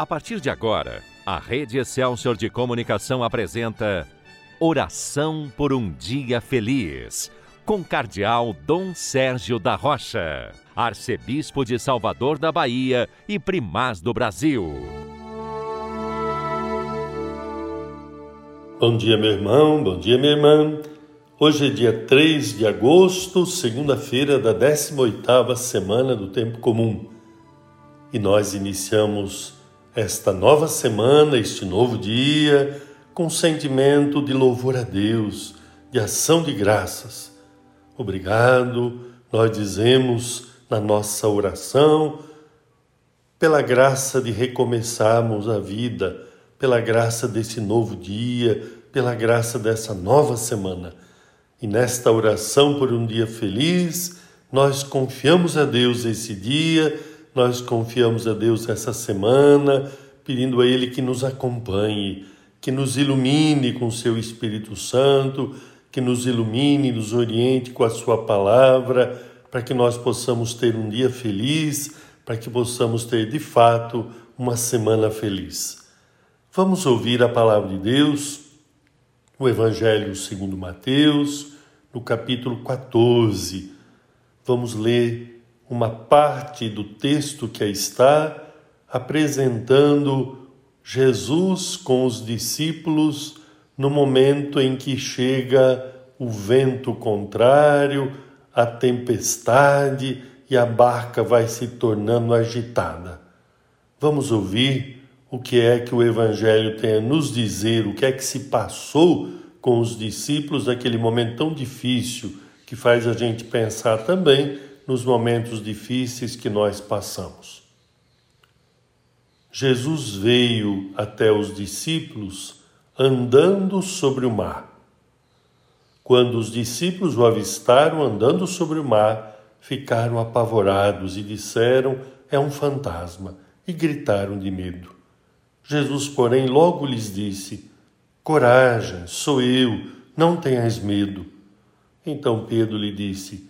A partir de agora, a Rede Excelsior de Comunicação apresenta Oração por um Dia Feliz, com Cardeal Dom Sérgio da Rocha, Arcebispo de Salvador da Bahia e Primaz do Brasil. Bom dia, meu irmão, bom dia, minha irmã. Hoje é dia 3 de agosto, segunda-feira da 18ª semana do Tempo Comum. E nós iniciamos esta nova semana, este novo dia, com sentimento de louvor a Deus, de ação de graças. Obrigado, nós dizemos na nossa oração, pela graça de recomeçarmos a vida, pela graça desse novo dia, pela graça dessa nova semana. E nesta oração por um dia feliz, nós confiamos a Deus esse dia nós confiamos a Deus essa semana, pedindo a Ele que nos acompanhe, que nos ilumine com seu Espírito Santo, que nos ilumine, nos oriente com a Sua palavra, para que nós possamos ter um dia feliz, para que possamos ter de fato uma semana feliz. Vamos ouvir a palavra de Deus, o Evangelho segundo Mateus, no capítulo 14. Vamos ler uma parte do texto que está, apresentando Jesus com os discípulos no momento em que chega o vento contrário, a tempestade e a barca vai se tornando agitada. Vamos ouvir o que é que o Evangelho tem a nos dizer, o que é que se passou com os discípulos naquele momento tão difícil que faz a gente pensar também nos momentos difíceis que nós passamos. Jesus veio até os discípulos andando sobre o mar. Quando os discípulos o avistaram andando sobre o mar, ficaram apavorados e disseram: É um fantasma, e gritaram de medo. Jesus, porém, logo lhes disse: Coragem, sou eu, não tenhais medo. Então Pedro lhe disse: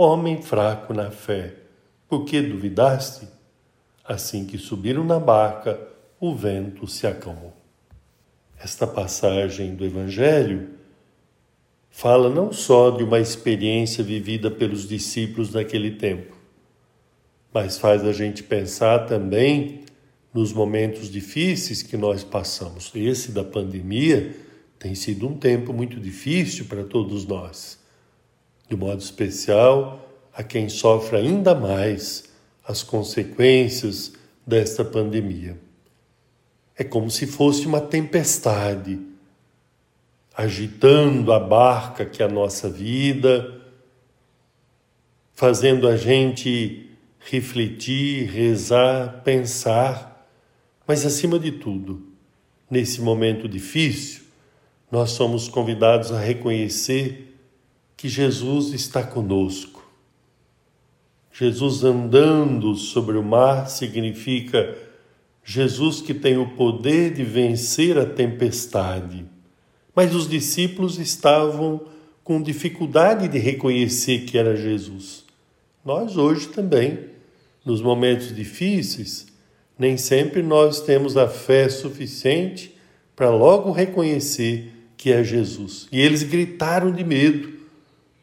Homem fraco na fé, por que duvidaste? Assim que subiram na barca, o vento se acalmou. Esta passagem do Evangelho fala não só de uma experiência vivida pelos discípulos naquele tempo, mas faz a gente pensar também nos momentos difíceis que nós passamos. Esse da pandemia tem sido um tempo muito difícil para todos nós de modo especial a quem sofre ainda mais as consequências desta pandemia. É como se fosse uma tempestade agitando a barca que é a nossa vida, fazendo a gente refletir, rezar, pensar, mas acima de tudo, nesse momento difícil, nós somos convidados a reconhecer que Jesus está conosco. Jesus andando sobre o mar significa Jesus que tem o poder de vencer a tempestade. Mas os discípulos estavam com dificuldade de reconhecer que era Jesus. Nós hoje também, nos momentos difíceis, nem sempre nós temos a fé suficiente para logo reconhecer que é Jesus. E eles gritaram de medo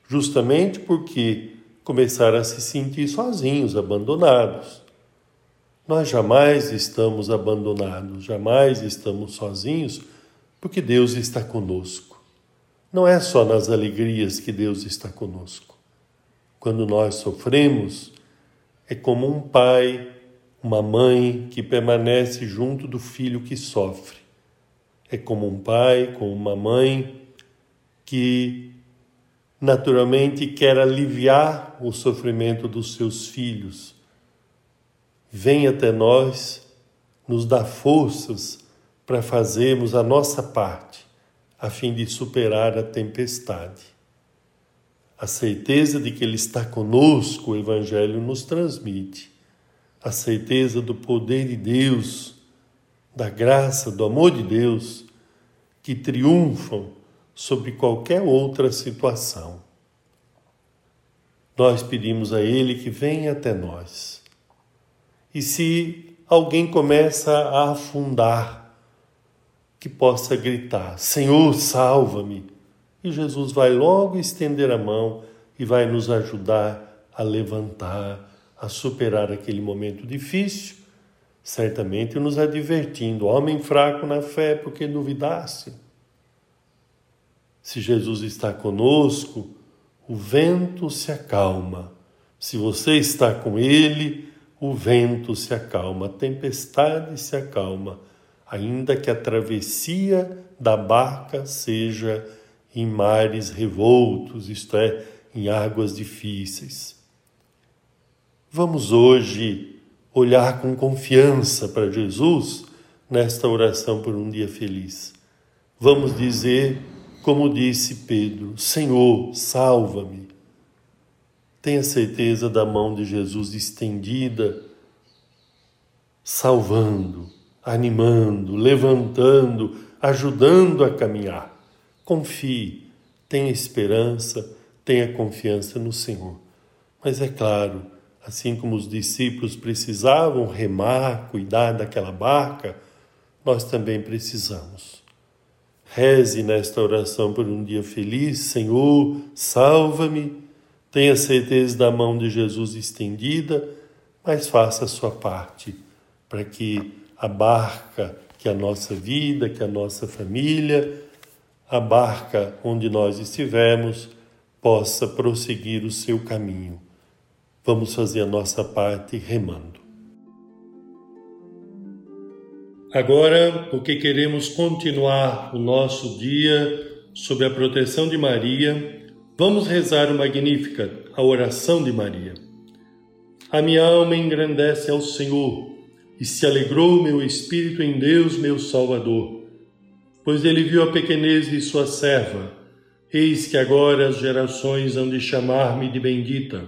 justamente porque começaram a se sentir sozinhos, abandonados. Nós jamais estamos abandonados, jamais estamos sozinhos, porque Deus está conosco. Não é só nas alegrias que Deus está conosco. Quando nós sofremos, é como um pai, uma mãe que permanece junto do filho que sofre. É como um pai, como uma mãe que naturalmente quer aliviar o sofrimento dos seus filhos. Vem até nós, nos dá forças para fazermos a nossa parte a fim de superar a tempestade. A certeza de que Ele está conosco, o Evangelho nos transmite. A certeza do poder de Deus, da graça, do amor de Deus, que triunfam sobre qualquer outra situação. Nós pedimos a Ele que venha até nós. E se alguém começa a afundar, que possa gritar: Senhor, salva-me. E Jesus vai logo estender a mão e vai nos ajudar a levantar, a superar aquele momento difícil, certamente nos advertindo: homem fraco na fé, porque duvidasse. Se Jesus está conosco, o vento se acalma. Se você está com Ele, o vento se acalma, a tempestade se acalma, ainda que a travessia da barca seja em mares revoltos, isto é, em águas difíceis. Vamos hoje olhar com confiança para Jesus nesta oração por um dia feliz. Vamos dizer como disse Pedro: Senhor, salva-me. Tenha certeza da mão de Jesus estendida, salvando, animando, levantando, ajudando a caminhar. Confie, tenha esperança, tenha confiança no Senhor. Mas é claro, assim como os discípulos precisavam remar, cuidar daquela barca, nós também precisamos. Reze nesta oração por um dia feliz. Senhor, salva-me. Tenha certeza da mão de Jesus estendida, mas faça a sua parte para que a barca, que a nossa vida, que a nossa família, a barca onde nós estivermos, possa prosseguir o seu caminho. Vamos fazer a nossa parte remando. Agora, porque queremos continuar o nosso dia sob a proteção de Maria, vamos rezar o Magnífica, a oração de Maria. A minha alma engrandece ao Senhor e se alegrou meu espírito em Deus, meu Salvador, pois ele viu a pequenez de sua serva. Eis que agora as gerações hão de chamar-me de bendita.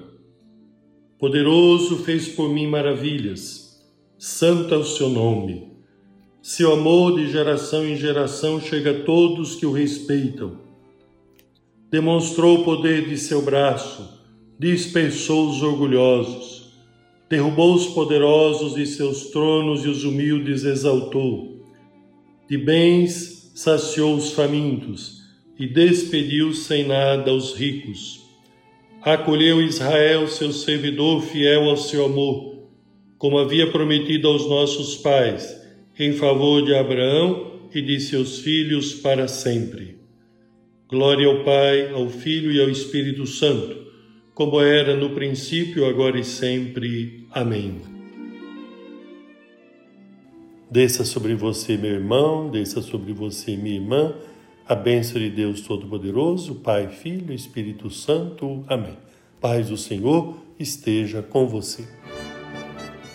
Poderoso fez por mim maravilhas, santo é o seu nome. Seu amor de geração em geração chega a todos que o respeitam. Demonstrou o poder de seu braço, dispersou os orgulhosos, derrubou os poderosos de seus tronos e os humildes exaltou. De bens saciou os famintos e despediu sem nada os ricos. Acolheu Israel, seu servidor fiel ao seu amor, como havia prometido aos nossos pais em favor de Abraão e de seus filhos para sempre. Glória ao Pai, ao Filho e ao Espírito Santo, como era no princípio, agora e sempre. Amém. Desça sobre você, meu irmão, desça sobre você, minha irmã, a bênção de Deus Todo-Poderoso, Pai, Filho e Espírito Santo. Amém. Paz do Senhor esteja com você.